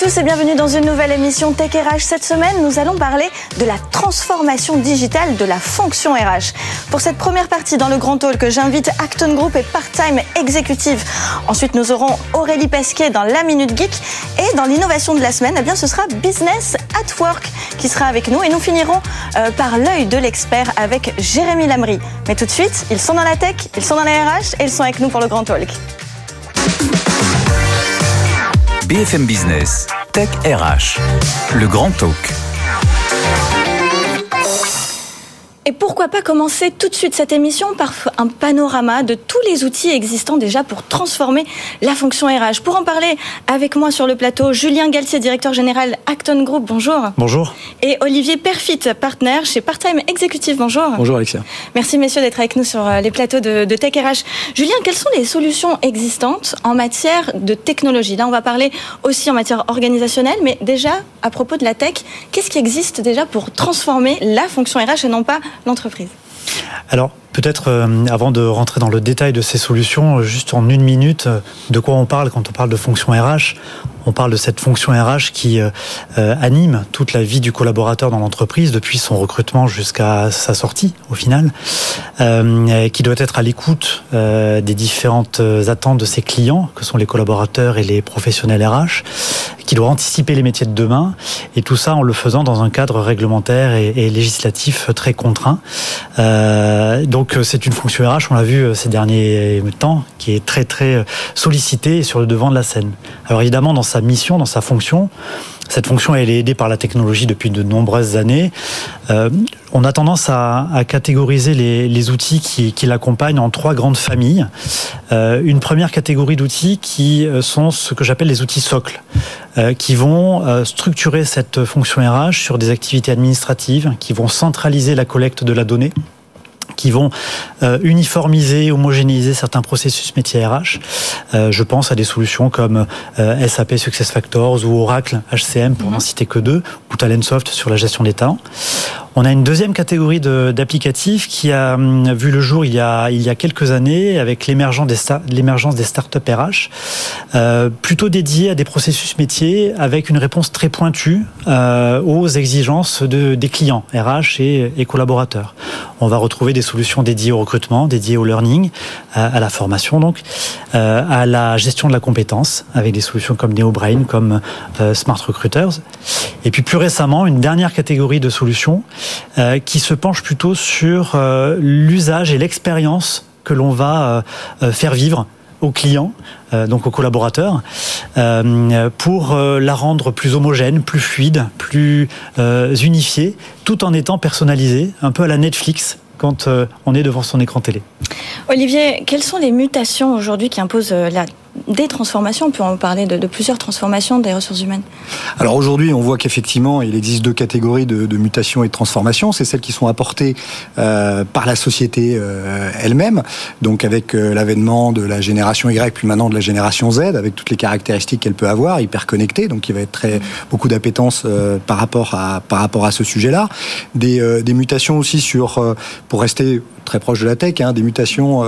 Tous et bienvenue dans une nouvelle émission Tech RH. Cette semaine, nous allons parler de la transformation digitale de la fonction RH. Pour cette première partie dans le Grand Talk, j'invite Acton Group et Part-Time Executive. Ensuite, nous aurons Aurélie Pesquet dans la Minute Geek. Et dans l'innovation de la semaine, eh bien, ce sera Business at Work qui sera avec nous. Et nous finirons euh, par l'œil de l'expert avec Jérémy Lamry. Mais tout de suite, ils sont dans la tech, ils sont dans la RH et ils sont avec nous pour le Grand Talk. BFM Business, Tech RH, le grand talk. Et pourquoi pas commencer tout de suite cette émission par un panorama de tous les outils existants déjà pour transformer la fonction RH. Pour en parler avec moi sur le plateau, Julien Galtier, directeur général Acton Group, bonjour. Bonjour. Et Olivier Perfit, partenaire chez Part-Time Executive, bonjour. Bonjour Alexia. Merci messieurs d'être avec nous sur euh, les plateaux de, de Tech RH. Julien, quelles sont les solutions existantes en matière de technologie? Là, on va parler aussi en matière organisationnelle, mais déjà, à propos de la tech, qu'est-ce qui existe déjà pour transformer la fonction RH et non pas Alors, peut-être euh, avant de rentrer dans le détail de ces solutions, euh, juste en une minute, euh, de quoi on parle quand on parle de fonction RH On parle de cette fonction RH qui anime toute la vie du collaborateur dans l'entreprise, depuis son recrutement jusqu'à sa sortie, au final, qui doit être à l'écoute des différentes attentes de ses clients, que sont les collaborateurs et les professionnels RH, qui doit anticiper les métiers de demain, et tout ça en le faisant dans un cadre réglementaire et, législatif très contraint. Euh, donc c'est une fonction RH, on l'a vu euh, ces derniers temps, qui est très très sollicitée et sur le devant de la scène. Alors évidemment, dans sa mission, dans sa fonction, cette fonction, elle est aidée par la technologie depuis de nombreuses années. Euh, on a tendance à, catégoriser les, outils qui, l'accompagnent en trois grandes familles. Euh, une première catégorie d'outils qui euh, sont ce que j'appelle les outils socles, qui vont structurer cette fonction RH sur des activités administratives, qui vont centraliser la collecte de la donnée qui vont euh, uniformiser, homogénéiser certains processus métiers RH. Euh, je pense à des solutions comme euh, SAP SuccessFactors ou Oracle HCM pour n'en mmh. citer que deux, ou Talentsoft sur la gestion des talents. On a une deuxième catégorie d'applicatifs qui a hum, vu le jour il y a, il y a quelques années avec l'émergence des, star, des startups RH, euh, plutôt dédiés à des processus métiers avec une réponse très pointue euh, aux exigences de, des clients RH et, collaborateurs. On va retrouver des solutions dédiées au recrutement, dédiées au learning, à, à la formation donc, euh, à la gestion de la compétence avec des solutions comme NeoBrain, comme euh, Smart Recruiters. Et puis plus récemment, une dernière catégorie de solutions euh, qui se penche plutôt sur euh, l'usage et l'expérience que l'on va euh, faire vivre aux clients, donc aux collaborateurs, pour la rendre plus homogène, plus fluide, plus unifiée, tout en étant personnalisée, un peu à la Netflix quand on est devant son écran télé. Olivier, quelles sont les mutations aujourd'hui qui imposent la des transformations, on peut en parler de, plusieurs transformations des ressources humaines. Alors aujourd'hui, on voit qu'effectivement, il existe deux catégories de, mutations et de transformations. C'est celles qui sont apportées euh, par la société euh, elle-même, donc avec euh, l'avènement de la génération Y, puis maintenant de la génération Z, avec toutes les caractéristiques qu'elle peut avoir, hyper connectée, donc il va être très beaucoup d'appétence par rapport à ce sujet-là. Des, mutations aussi sur, pour rester très proche de la tech, hein, des mutations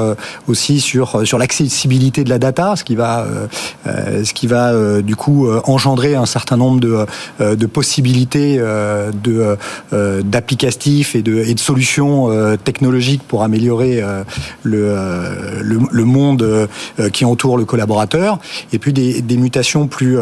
aussi sur sur l'accessibilité de la data, ce qui va euh, ce qui va euh, du coup euh, engendrer un certain nombre de, de possibilités de d'applicatifs et de, et de solutions technologiques pour améliorer le, le, le, monde qui entoure le collaborateur et puis des, des mutations plus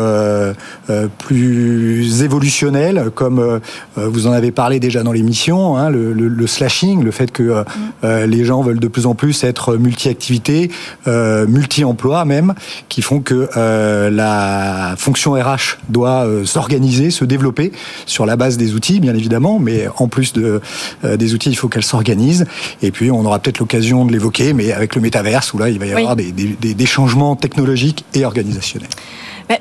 plus évolutionnelles comme vous en avez parlé déjà dans l'émission hein, le, le, le, slashing le fait que mmh. les gens veulent de plus en plus être multi-activités multi-emploi même qui font que la fonction RH doit s'organiser, se développer sur la base des outils, bien évidemment, mais en plus de, des outils, il faut qu'elle s'organise. Et puis, on aura peut-être l'occasion de l'évoquer, mais avec le métaverse, où là, il va y avoir des, des changements technologiques et organisationnels.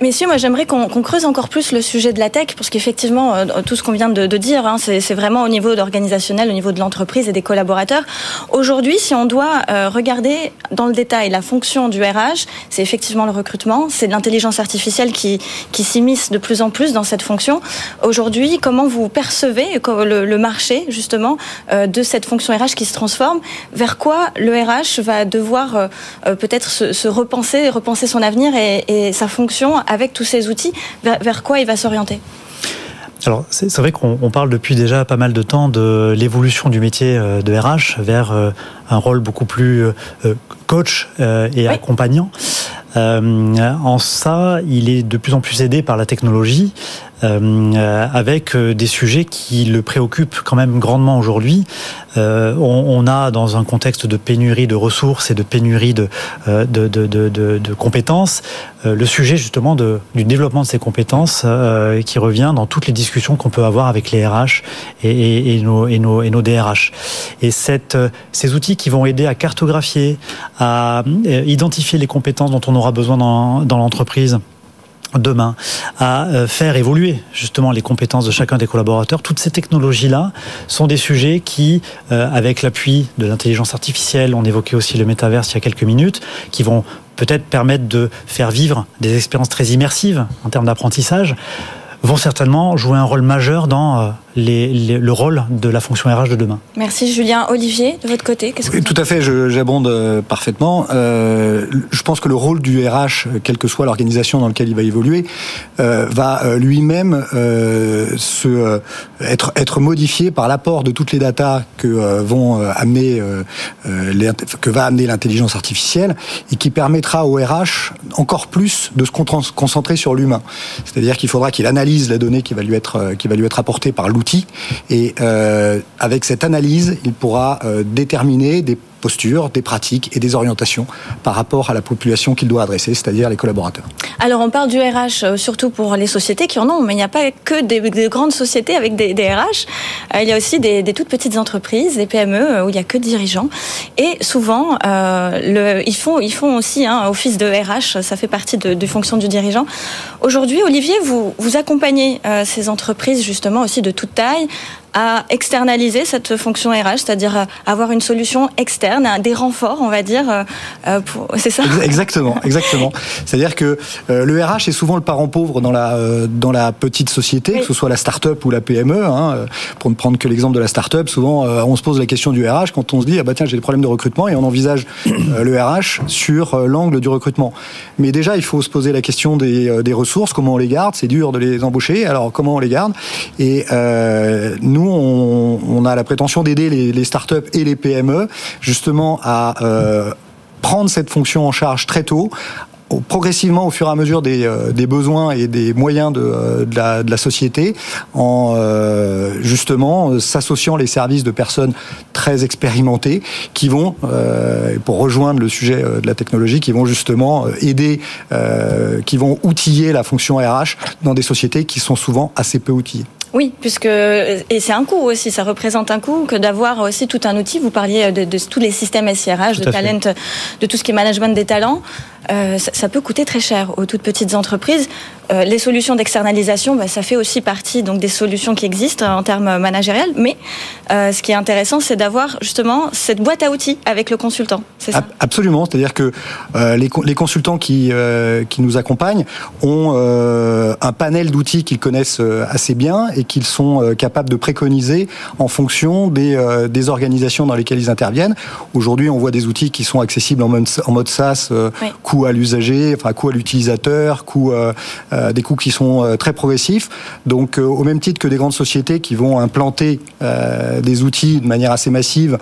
Messieurs, moi j'aimerais qu'on creuse encore plus le sujet de la tech, parce qu'effectivement, euh, tout ce qu'on vient de, dire, hein, c'est vraiment au niveau organisationnel, au niveau de l'entreprise et des collaborateurs. Aujourd'hui, si on doit euh, regarder dans le détail la fonction du RH, c'est effectivement le recrutement, c'est l'intelligence artificielle qui, qui s'immisce de plus en plus dans cette fonction. Aujourd'hui, comment vous percevez le, marché justement euh, de cette fonction RH qui se transforme? Vers quoi le RH va devoir peut-être se, repenser, repenser son avenir et sa fonction avec tous ces outils, vers, quoi il va s'orienter alors c'est vrai qu'on parle depuis déjà pas mal de temps de l'évolution du métier euh, de RH vers euh, un rôle beaucoup plus euh, coach et accompagnant. en ça, il est de plus en plus aidé par la technologie. Euh, avec euh, des sujets qui le préoccupent quand même grandement aujourd'hui. Euh, on, a dans un contexte de pénurie de ressources et de pénurie de, de, de, de, compétences, le sujet justement de, du développement de ces compétences qui revient dans toutes les discussions qu'on peut avoir avec les RH et, et, et, nos, et, nos, nos DRH. Et cette, ces outils qui vont aider à cartographier, à identifier les compétences dont on aura besoin dans, dans l'entreprise, demain à euh, faire évoluer justement les compétences de chacun des collaborateurs. Toutes ces technologies-là sont des sujets qui, euh, avec l'appui de l'intelligence artificielle, on évoquait aussi le métaverse il y a quelques minutes, qui vont peut-être permettre de faire vivre des expériences très immersives en termes d'apprentissage, vont certainement jouer un rôle majeur dans euh, le rôle de la fonction RH de demain. Merci Julien. Olivier, de votre côté, qu'est-ce que Tout à fait, j'abonde euh, parfaitement. Euh, je pense que le rôle du RH, quelle que soit l'organisation dans laquelle il va évoluer, euh, va lui-même se être être modifié par l'apport de toutes les datas que vont amener que va amener l'intelligence artificielle et qui permettra au RH encore plus de se concentrer sur l'humain. C'est-à-dire qu'il faudra qu'il analyse la donnée qui va lui être qui va lui être apportée par l'outil et euh, avec cette analyse, il pourra euh, déterminer des postures, des pratiques et des orientations par rapport à la population qu'il doit adresser, c'est-à-dire les collaborateurs. Alors on parle du RH euh, surtout pour les sociétés qui en ont, mais il n'y a pas que des, grandes sociétés avec des, RH. Euh, il y a aussi des, toutes petites entreprises, des PME euh, où il n'y a que dirigeants. Et souvent, ils, font, ils font aussi un hein, office de RH, ça fait partie de, de du dirigeant. Aujourd'hui, Olivier, vous, vous accompagnez ces entreprises justement aussi de toute taille à externaliser cette fonction RH, c'est-à-dire euh, avoir une solution externe, des renforts, on va dire. Euh, euh, c'est ça? Exactement, exactement. C'est-à-dire que le RH est souvent le parent pauvre dans la dans la petite société, que ce soit la start-up ou la PME. Hein. Pour ne prendre que l'exemple de la start-up, souvent on se pose la question du RH quand on se dit ah bah tiens j'ai des problèmes de recrutement et on envisage le RH sur l'angle du recrutement. Mais déjà il faut se poser la question des, des ressources, comment on les garde. C'est dur de les embaucher, alors comment on les garde Et nous nous, on, a la prétention d'aider les, startups et les PME justement à euh, prendre cette fonction en charge très tôt, progressivement au fur et à mesure des, euh, besoins et des moyens de, euh, la, société en justement s'associant les services de personnes très expérimentées qui vont, pour rejoindre le sujet de la technologie, qui vont justement aider, qui vont outiller la fonction RH dans des sociétés qui sont souvent assez peu outillées. Oui, puisque et c'est un coût aussi, ça représente un coût que d'avoir aussi tout un outil. Vous parliez de, de tous les systèmes SIRH, de talent, de tout ce qui est management des talents. Euh, ça, peut coûter très cher aux toutes petites entreprises. Euh, les solutions d'externalisation, bah, ça fait aussi partie donc des solutions qui existent en termes managériels. Mais euh, ce qui est intéressant, c'est d'avoir justement cette boîte à outils avec le consultant. C'est ça Absolument. C'est-à-dire que les, les, consultants qui qui nous accompagnent ont un panel d'outils qu'ils connaissent assez bien et qu'ils sont capables de préconiser en fonction des, des organisations dans lesquelles ils interviennent. Aujourd'hui, on voit des outils qui sont accessibles en mode, en mode SaaS, coût à l'usager, enfin coût à l'utilisateur, coût, euh, euh, des coûts qui sont euh, très progressifs. Donc au même titre que des grandes sociétés qui vont implanter des outils de manière assez massive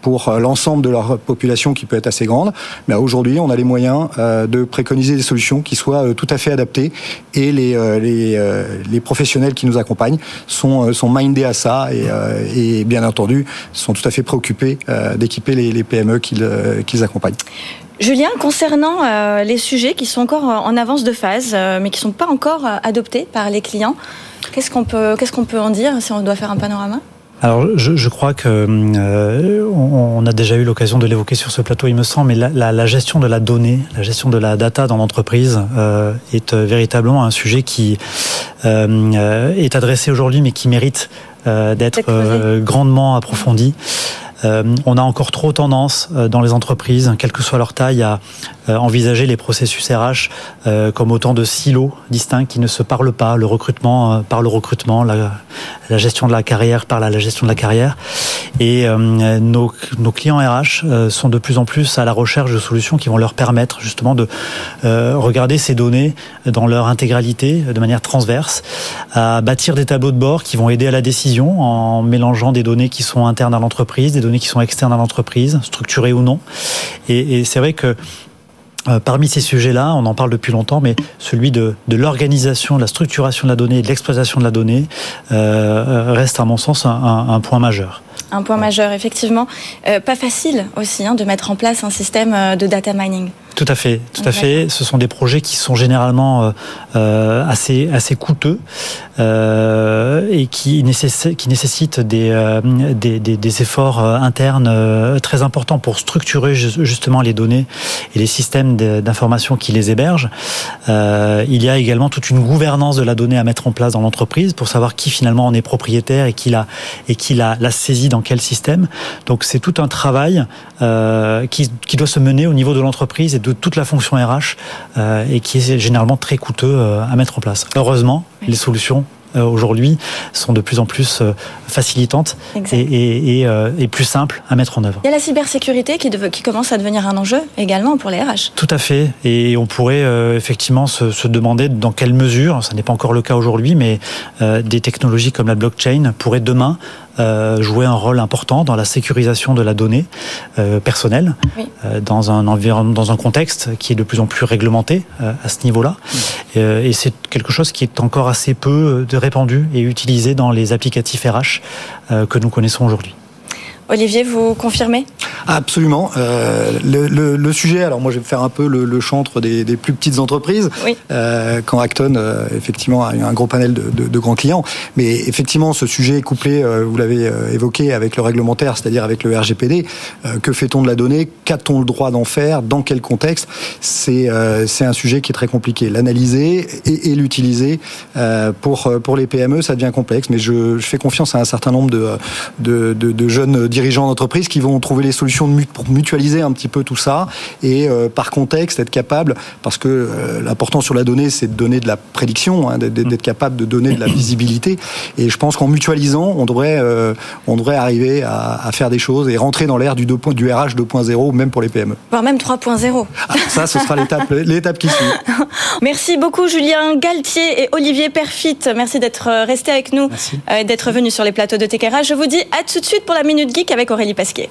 pour l'ensemble de leur population qui peut être assez grande, mais aujourd'hui on a les moyens de préconiser des solutions qui soient tout à fait adaptées et les, les, les professionnels qui nous accompagnent accompagnent sont, mindés à ça et, et bien entendu sont tout à fait préoccupés d'équiper les, les, PME qu'ils accompagnent. Julien, concernant les sujets qui sont encore en avance de phase, mais qui ne sont pas encore adoptés par les clients, qu'est-ce qu'on peut, qu'est-ce qu'on peut en dire si on doit faire un panorama? Alors, je, je, crois que euh, on, a déjà eu l'occasion de l'évoquer sur ce plateau, il me semble, mais la, la, la, gestion de la donnée, la gestion de la data dans l'entreprise euh, est euh, véritablement un sujet qui euh, est adressé aujourd'hui, mais qui mérite d'être grandement approfondi. On a encore trop tendance dans les entreprises, quelle que soit leur taille, à envisager les processus RH comme autant de silos distincts qui ne se parlent pas. Le recrutement par le recrutement, la, gestion de la carrière par la, gestion de la carrière. Et nos, clients RH sont de plus en plus à la recherche de solutions qui vont leur permettre justement de regarder ces données dans leur intégralité, de manière transverse, à bâtir des tableaux de bord qui vont aider à la décision en mélangeant des données qui sont internes à l'entreprise, des données qui sont externes à l'entreprise, structurées ou non. Et, et c'est vrai que euh, parmi ces sujets-là, on en parle depuis longtemps, mais celui de, de l'organisation, de la structuration de la donnée de l'exploitation de la donnée euh, reste, à mon sens, un, un, point majeur. Un point majeur, effectivement. Euh, pas facile aussi hein, de mettre en place un système de data mining. Tout à fait, tout à fait. Ce sont des projets qui sont généralement euh, euh assez assez coûteux euh, et qui, nécess qui nécessitent des, euh, des, des, des, efforts euh, internes très importants pour structurer justement les données et les systèmes d'information qui les hébergent. il y a également toute une gouvernance de la donnée à mettre en place dans l'entreprise pour savoir qui finalement en est propriétaire et qui la et qui la, la saisit dans quel système. Donc c'est tout un travail qui, qui doit se mener au niveau de l'entreprise et de toute la fonction RH euh, et qui est généralement très coûteux euh, à mettre en place. Heureusement, les solutions euh, aujourd'hui sont de plus en plus facilitantes et, et, plus simples à mettre en œuvre. Il y a la cybersécurité qui, qui, commence à devenir un enjeu également pour les RH. Tout à fait. Et on pourrait effectivement se, se, demander dans quelle mesure, ça n'est pas encore le cas aujourd'hui, mais des technologies comme la blockchain pourraient demain euh, jouer un rôle important dans la sécurisation de la donnée euh, personnelle euh, dans un environnement, dans un contexte qui est de plus en plus réglementé euh, à ce niveau-là. et c'est quelque chose qui est encore assez peu répandu et utilisé dans les applicatifs RH que nous connaissons aujourd'hui. Olivier, vous confirmez? Absolument. Euh, le, le, le, sujet, alors moi je vais faire un peu le, le chantre des, des, plus petites entreprises. Oui. Euh, quand Acton, euh, effectivement, a un gros panel de, de, de, grands clients. Mais effectivement, ce sujet est couplé, euh, vous l'avez euh, évoqué, avec le réglementaire, c'est-à-dire avec le RGPD. que fait-on de la donnée? Qu'a-t-on le droit d'en faire? Dans quel contexte? C'est c'est un sujet qui est très compliqué. L'analyser et, et l'utiliser pour, pour les PME, ça devient complexe. Mais je, je, fais confiance à un certain nombre de, de, de jeunes dirigeants d'entreprise qui vont trouver les solutions pour mutualiser un petit peu tout ça et euh, par contexte être capable, parce que euh, l'important sur la donnée, c'est de donner de la prédiction, hein, d'être capable de donner de la visibilité. Et je pense qu'en mutualisant, on devrait, euh, on devrait arriver à, à, faire des choses et rentrer dans l'ère du, du RH 2.0, même pour les PME. Voire même 3.0. Ah, ça, ce sera l'étape qui suit. Merci beaucoup Julien Galtier et Olivier Perfit. Merci d'être resté avec nous et d'être venu sur les plateaux de TKRH. Je vous dis à tout de suite pour la Minute Geek avec Aurélie Pasquier.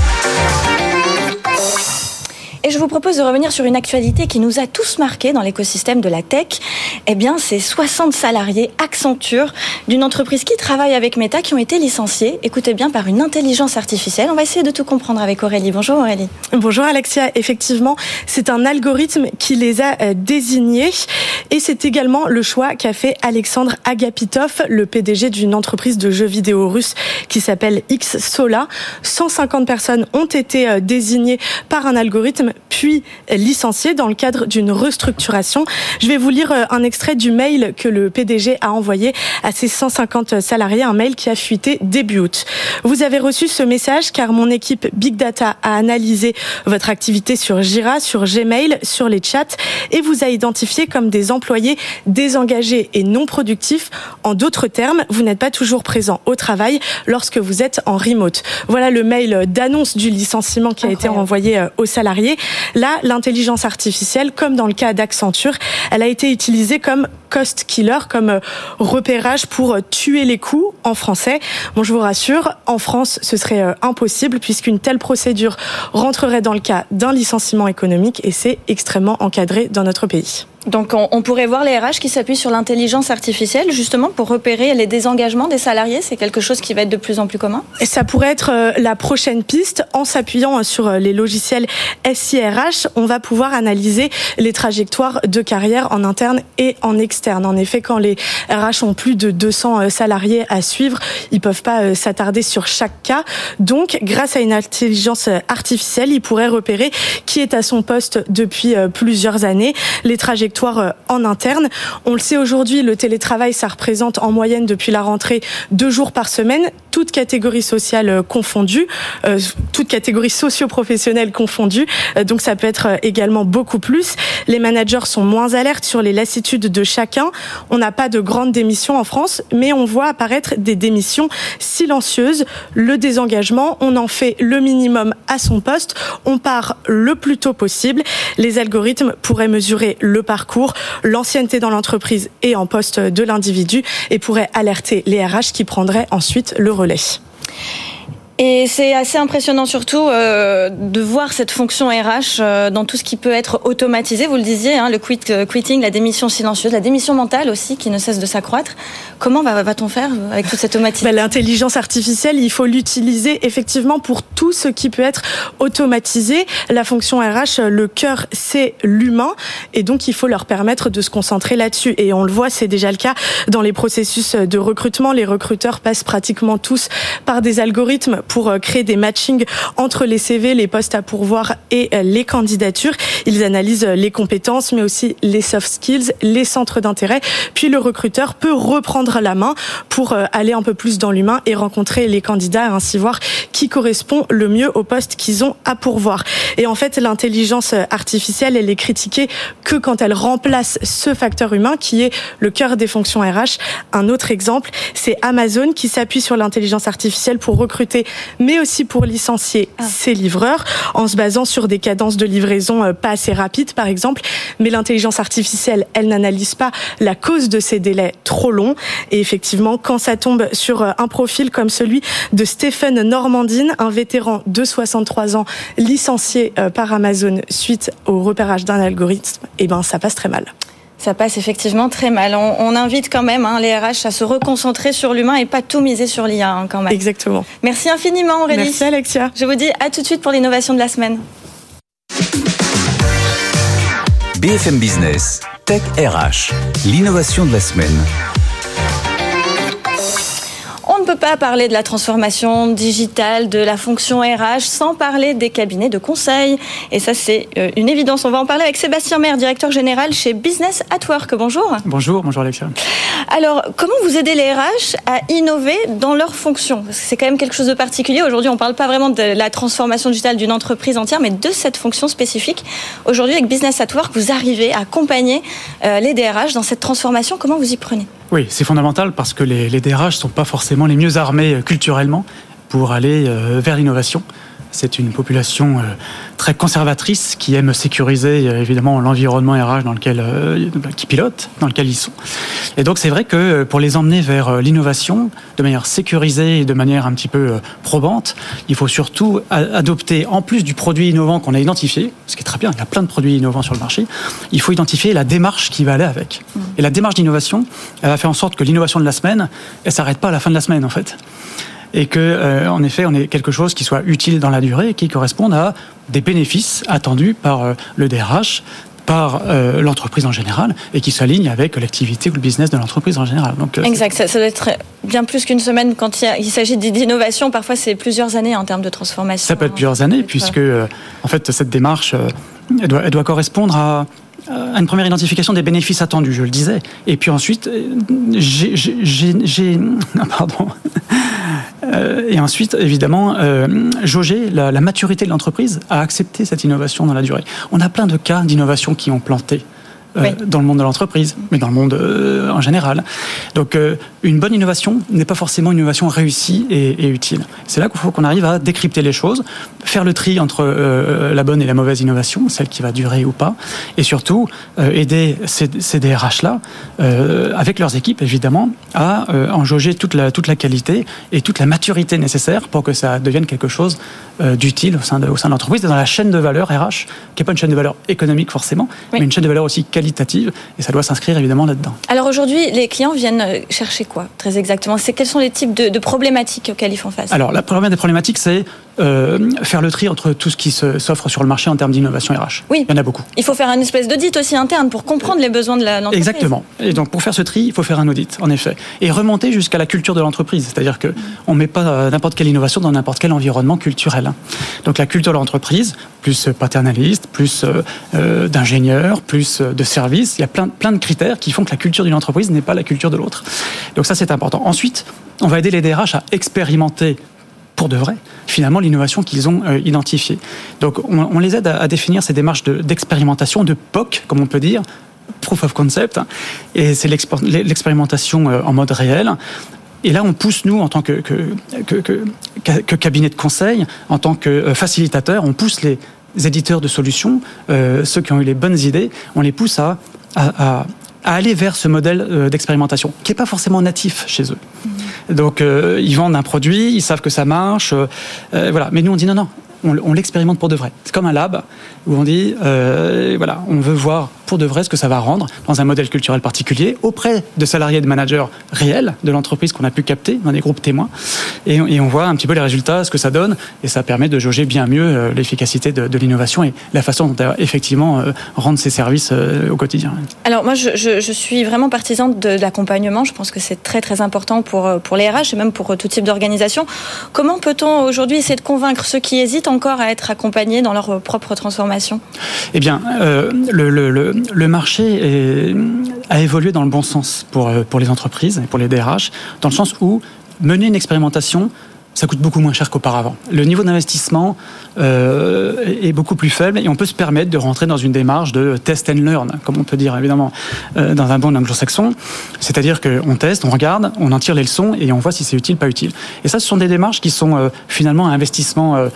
Et je vous propose de revenir sur une actualité qui nous a tous marqués dans l'écosystème de la tech. Eh bien, c'est 60 salariés Accenture d'une entreprise qui travaille avec Meta qui ont été licenciés, écoutez bien, par une intelligence artificielle. On va essayer de tout comprendre avec Aurélie. Bonjour Aurélie. Bonjour Alexia. Effectivement, c'est un algorithme qui les a euh, désignés et c'est également le choix qu'a fait Alexandre Agapitov, le PDG d'une entreprise de jeux vidéo russe qui s'appelle X-Sola. 150 personnes ont été euh, désignées par un algorithme puis licencié dans le cadre d'une restructuration. Je vais vous lire euh, un extrait du mail que le PDG a envoyé à ses 150 salariés, un mail qui a fuité début août. Vous avez reçu ce message car mon équipe Big Data a analysé votre activité sur Jira, sur Gmail, sur les chats et vous a identifié comme des employés désengagés et non productifs. En d'autres termes, vous n'êtes pas toujours présent au travail lorsque vous êtes en remote. Voilà le mail d'annonce du licenciement qui a été envoyé euh, aux salariés. Là, l'intelligence artificielle, comme dans le cas d'Accenture, elle a été utilisée comme cost killer, comme repérage pour tuer les coûts en français. Bon, je vous rassure, en France, ce serait impossible puisqu'une telle procédure rentrerait dans le cas d'un licenciement économique et c'est extrêmement encadré dans notre pays. Donc on, pourrait voir les RH qui s'appuient sur l'intelligence artificielle justement pour repérer les désengagements des salariés. C'est quelque chose qui va être de plus en plus commun. Et ça pourrait être euh, la prochaine piste. En s'appuyant euh, sur euh, les logiciels SIRH, on va pouvoir analyser les trajectoires de carrière en interne et en externe. En effet, quand les RH ont plus de 200 salariés à suivre, ils peuvent pas s'attarder sur chaque cas. Donc, grâce à une intelligence artificielle, ils pourraient repérer qui est à son poste depuis plusieurs années, les trajectoires euh, en interne. On le sait aujourd'hui, le télétravail, ça représente en moyenne depuis la rentrée deux jours par semaine, toutes catégories sociales euh, confondues, euh, toutes catégories socio-professionnelles confondues. donc ça peut être également beaucoup plus. Les managers sont moins alertes sur les lassitudes de chacun. On n'a pas de grandes démissions en France, mais on voit apparaître des démissions silencieuses. Le désengagement, on en fait le minimum à son poste. On part le plus tôt possible. Les algorithmes pourraient mesurer le parcours l'ancienneté dans l'entreprise et en poste de l'individu et pourrait alerter les RH qui prendraient ensuite le relais. erforderlich. Et c'est assez impressionnant surtout euh, de voir cette fonction RH euh, dans tout ce qui peut être automatisé. Vous le disiez, hein, le quit, euh, quitting, la démission silencieuse, la démission mentale aussi qui ne cesse de s'accroître. Comment va-t-on faire avec toute cette automatisation ben, L'intelligence artificielle, il faut l'utiliser effectivement pour tout ce qui peut être automatisé. La fonction RH, le cœur, c'est l'humain. Et donc, il faut leur permettre de se concentrer là-dessus. Et on le voit, c'est déjà le cas dans les processus de recrutement. Les recruteurs passent pratiquement tous par des algorithmes pour euh, créer des matchings entre les CV, les postes à pourvoir et euh, les candidatures. Ils analysent euh, les compétences, mais aussi les soft skills, les centres d'intérêt. Puis le recruteur peut reprendre la main pour aller un peu plus dans l'humain et rencontrer les candidats ainsi voir qui correspond le mieux au poste qu'ils ont à pourvoir. Et en fait, l'intelligence artificielle, elle est critiquée que quand elle remplace ce facteur humain qui est le cœur des fonctions RH. Un autre exemple, c'est Amazon qui s'appuie sur l'intelligence artificielle pour recruter mais aussi pour licencier ah. ses livreurs en se basant sur des cadences de livraison euh, pas assez rapides, par exemple. Mais l'intelligence artificielle, elle n'analyse pas la cause de ces délais trop longs. Et effectivement, quand ça tombe sur euh, un profil comme celui de Stéphane Normandine, un vétéran de 63 ans licencié euh, par Amazon suite au repérage d'un algorithme, eh ben, ça passe très mal ça passe effectivement très mal. On, invite quand même hein, les RH à se reconcentrer sur l'humain et pas tout miser sur l'IA hein, quand même. Exactement. Merci infiniment Aurélie. Merci Alexia. Je vous dis à tout de suite pour l'innovation de la semaine. BFM Business, Tech RH, l'innovation de la semaine ne peut pas parler de la transformation digitale, de la fonction RH, sans parler des cabinets de conseil. Et ça, c'est euh, une évidence. On va en parler avec Sébastien Maire, directeur général chez Business at Work. Bonjour. Bonjour, bonjour Alexia. Alors, comment vous aidez les RH à innover dans leurs fonctions Parce que c'est quand même quelque chose de particulier. Aujourd'hui, on ne parle pas vraiment de la transformation digitale d'une entreprise entière, mais de cette fonction spécifique. Aujourd'hui, avec Business at Work, vous arrivez à accompagner euh, les DRH dans cette transformation. Comment vous y prenez? Oui, c'est fondamental parce que les, les DRH ne sont pas forcément les mieux armés euh, culturellement pour aller euh, vers l'innovation. C'est une population euh, très conservatrice qui aime sécuriser évidemment l'environnement RH dans lequel qui pilote, dans lequel ils sont. Et donc c'est vrai que pour les emmener vers l'innovation de manière sécurisée et de manière un petit peu probante, il faut surtout adopter en plus du produit innovant qu'on a identifié, ce qui est très bien, il y a plein de produits innovants sur le marché, il faut identifier la démarche qui va aller avec. Mmh. Et la démarche d'innovation, elle va faire en sorte que l'innovation de la semaine, elle s'arrête pas à la fin de la semaine en fait. Et que, euh, en effet, on ait quelque chose qui soit utile dans la durée et qui corresponde à des bénéfices attendus par euh, le DRH, par euh, l'entreprise en général et qui s'aligne avec l'activité ou le business de l'entreprise en général. Donc, exact, ça, doit être bien plus qu'une semaine quand il, s'agit d'innovation. Parfois, c'est plusieurs années en termes de transformation. Ça peut être plusieurs années, puisque en fait, cette démarche, elle doit, elle doit correspondre à une première identification des bénéfices attendus, je le disais. Et puis ensuite, euh, j'ai... Pardon. Euh, et ensuite, évidemment, euh, jauger la, maturité de l'entreprise à accepter cette innovation dans la durée. On a plein de cas d'innovation qui ont planté. Dans le monde de l'entreprise, mais dans le monde en général. Donc une bonne innovation n'est pas forcément une innovation réussie et, utile. C'est là qu'il faut qu'on arrive à décrypter les choses, faire le tri entre la bonne et la mauvaise innovation, celle qui va durer ou pas, et surtout aider ces, ces DRH-là, avec leurs équipes évidemment, à en jauger toute la, toute la qualité et toute la maturité nécessaire pour que ça devienne quelque chose d'utile au sein de, au sein de l'entreprise, dans la chaîne de valeur RH, qui n'est pas une chaîne de valeur économique forcément, mais une chaîne de valeur aussi qualitative, et ça doit s'inscrire évidemment là-dedans. Alors aujourd'hui, les clients viennent euh, chercher quoi, très exactement? C'est Quels sont les types de, problématiques auxquelles ils font face? Alors la première des problématiques, c'est euh, faire le tri entre tout ce qui s'offre sur le marché en termes d'innovation RH. Oui. Il y en a beaucoup. Il faut faire un espèce d'audit aussi interne pour comprendre les besoins de l'entreprise. Exactement. Et donc pour faire ce tri, il faut faire un audit, en effet. Et remonter jusqu'à la culture de l'entreprise. C'est-à-dire qu'on ne met pas euh, n'importe quelle innovation dans n'importe quel environnement culturel. Donc la culture de l'entreprise, plus paternaliste, plus euh, d'ingénieurs, plus de services, il y a plein, plein de critères qui font que la culture d'une entreprise n'est pas la culture de l'autre. Donc ça c'est important. Ensuite, on va aider les DRH à expérimenter de vrai, finalement, l'innovation qu'ils ont euh, identifiée. Donc, on, les aide à, définir ces démarches d'expérimentation, de, POC, comme on peut dire, Proof of Concept, et c'est l'expérimentation euh, en mode réel. Et là, on pousse, nous, en tant que, cabinet de conseil, en tant que euh, facilitateur, on pousse les éditeurs de solutions, ceux qui ont eu les bonnes idées, on les pousse à, à, aller vers ce modèle d'expérimentation, qui n'est pas forcément natif chez eux. Donc euh, ils vendent un produit, ils savent que ça marche, euh, euh, voilà. Mais nous on dit non non, on, l'expérimente pour de vrai. C'est comme un lab où on dit, euh, voilà, on veut voir pour de vrai ce que ça va rendre dans un modèle culturel particulier auprès de salariés et de managers réels de l'entreprise qu'on a pu capter dans des groupes témoins. Et, on voit un petit peu les résultats, ce que ça donne, et ça permet de jauger bien mieux euh, l'efficacité de, l'innovation et la façon dont elle va effectivement euh, rendre ses services au quotidien. Alors moi, je, suis vraiment partisane de, l'accompagnement. Je pense que c'est très très important pour, pour les RH et même pour tout type d'organisation. Comment peut-on aujourd'hui essayer de convaincre ceux qui hésitent encore à être accompagnés dans leur propre transformation? Eh bien, euh, le, le, le, marché a évolué dans le bon sens pour, euh, pour les entreprises et pour les DRH, dans le sens où mener une expérimentation, ça coûte beaucoup moins cher qu'auparavant. Le niveau d'investissement euh, est beaucoup plus faible et on peut se permettre de rentrer dans une démarche de test and learn, comme on peut dire évidemment euh, dans un bon anglo-saxon. C'est-à-dire qu'on teste, on regarde, on en tire les leçons et on voit si c'est utile, pas utile. Et ça, ce sont des démarches qui sont finalement un investissement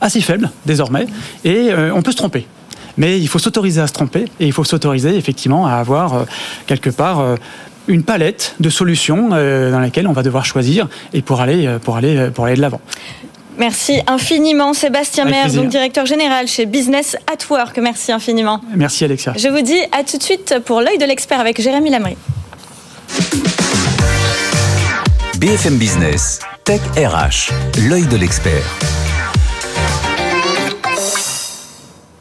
assez faible désormais et on peut se tromper. Mais il faut s'autoriser à se tromper et il faut s'autoriser effectivement à avoir quelque part une palette de solutions euh, dans lesquelles on va devoir choisir et pour aller, euh, pour aller, euh, pour aller de l'avant. Merci infiniment Sébastien Maire, donc directeur général chez Business at Work. Merci infiniment. Merci Alexia. Je vous dis à tout de suite pour l'œil de l'expert avec Jérémy Lamry. BFM Business, Tech RH, l'œil de l'expert.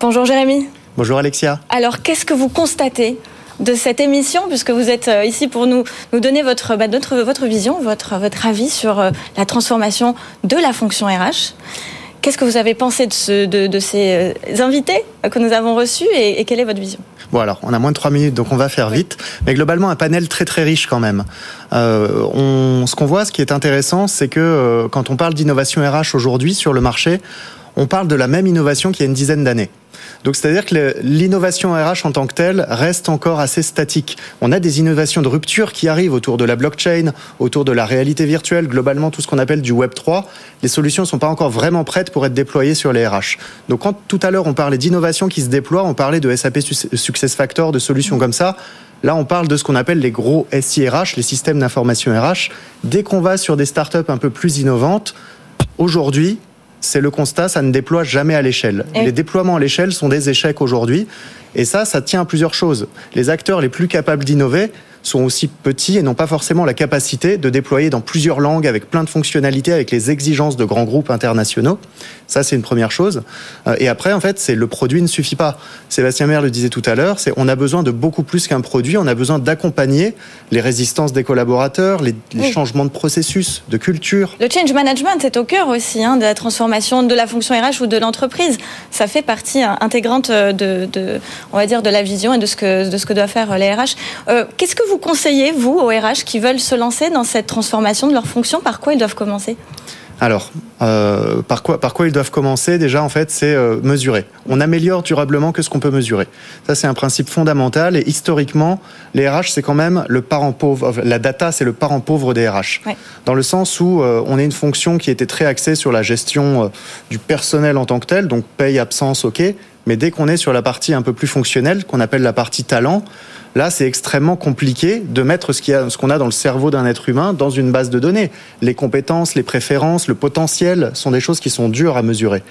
Bonjour Jérémy. Bonjour Alexia. Alors qu'est-ce que vous constatez de cette émission, puisque vous êtes euh, ici pour nous, nous donner votre, bah, notre, votre vision, votre, votre avis sur euh, la transformation de la fonction RH. Qu'est-ce que vous avez pensé de, ce, de, ces euh, invités que nous avons reçus et, quelle est votre vision? Bon alors, on a moins de trois minutes, donc on va faire vite. Mais globalement, un panel très très riche quand même. on, ce qu'on voit, ce qui est intéressant, c'est que quand on parle d'innovation RH aujourd'hui sur le marché, on parle de la même innovation qu'il y a une dizaine d'années. Donc c'est-à-dire que l'innovation RH en tant que telle reste encore assez statique. On a des innovations de rupture qui arrivent autour de la blockchain, autour de la réalité virtuelle, globalement tout ce qu'on appelle du Web 3. Les solutions ne sont pas encore vraiment prêtes pour être déployées sur les RH. Donc quand tout à l'heure on parlait d'innovation qui se déploie, on parlait de SAP SuccessFactor, de solutions comme ça. Là, on parle de ce qu'on appelle les gros SIRH, les systèmes d'information RH. Dès qu'on va sur des startups un peu plus innovantes, aujourd'hui, c'est le constat, ça ne déploie jamais à l'échelle. Les déploiements à l'échelle sont des échecs aujourd'hui. Et ça, ça tient à plusieurs choses. Les acteurs les plus capables d'innover, sont aussi petits et n'ont pas forcément la capacité de déployer dans plusieurs langues avec plein de fonctionnalités, avec les exigences de grands groupes internationaux. Ça, c'est une première chose. Euh, et après, en fait, c'est le produit ne suffit pas. Sébastien Maire le disait tout à l'heure, c'est on a besoin de beaucoup plus qu'un produit. On a besoin d'accompagner les résistances des collaborateurs, les, changements de processus, de culture. Le change management est au cœur aussi hein, de la transformation de la fonction RH ou de l'entreprise. Ça fait partie hein, intégrante de, de, on va dire, de la vision et de ce que de ce que doivent faire les RH. Euh, qu'est-ce que vous conseillez, vous, aux RH qui veulent se lancer dans cette transformation de leur fonction Par quoi ils doivent commencer? Alors, euh, par, quoi, par quoi ils doivent commencer? Déjà, en fait, c'est euh, mesurer. On améliore durablement que ce qu'on peut mesurer. Ça, c'est un principe fondamental. Et historiquement, les RH, c'est quand même le parent pauvre. La data, c'est le parent pauvre des RH. Dans le sens où euh, on est une fonction qui était très axée sur la gestion du personnel en tant que tel, donc paye, absence, ok. Mais dès qu'on est sur la partie un peu plus fonctionnelle, qu'on appelle la partie talent, Là, c'est extrêmement compliqué de mettre ce qu'on a, dans le cerveau d'un être humain dans une base de données. Les compétences, les préférences, le potentiel sont des choses qui sont dures à mesurer.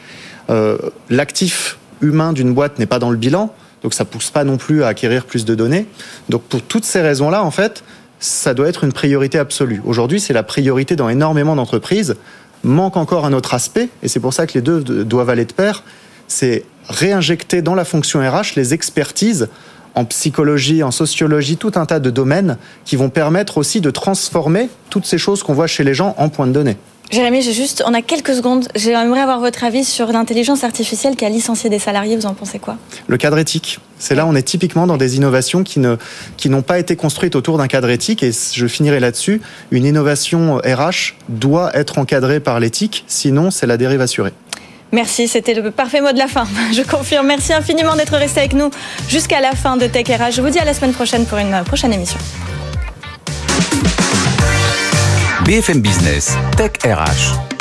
Euh, l'actif humain d'une boîte n'est pas dans le bilan, donc ça pousse pas non plus à acquérir plus de données. Donc pour toutes ces raisons-là, en fait, ça doit être une priorité absolue. Aujourd'hui, c'est la priorité dans énormément d'entreprises. Manque encore un autre aspect, et c'est pour ça que les deux doivent aller de pair, c'est réinjecter dans la fonction RH les expertises en psychologie, en sociologie, tout un tas de domaines qui vont permettre aussi de transformer toutes ces choses qu'on voit chez les gens en points de données. Jérémy, j'ai juste, on a quelques secondes. J'aimerais avoir votre avis sur l'intelligence artificielle qui a licencié des salariés. Vous en pensez quoi? Le cadre éthique. C'est là, on est typiquement dans des innovations qui ne, qui n'ont pas été construites autour d'un cadre éthique. Et je finirai là-dessus. Une innovation RH doit être encadrée par l'éthique. Sinon, c'est la dérive assurée. Merci, c'était le parfait mot de la fin. Je confirme. Merci infiniment d'être resté avec nous jusqu'à la fin de Tech RH. Je vous dis à la semaine prochaine pour une prochaine émission. BFM Business, Tech RH.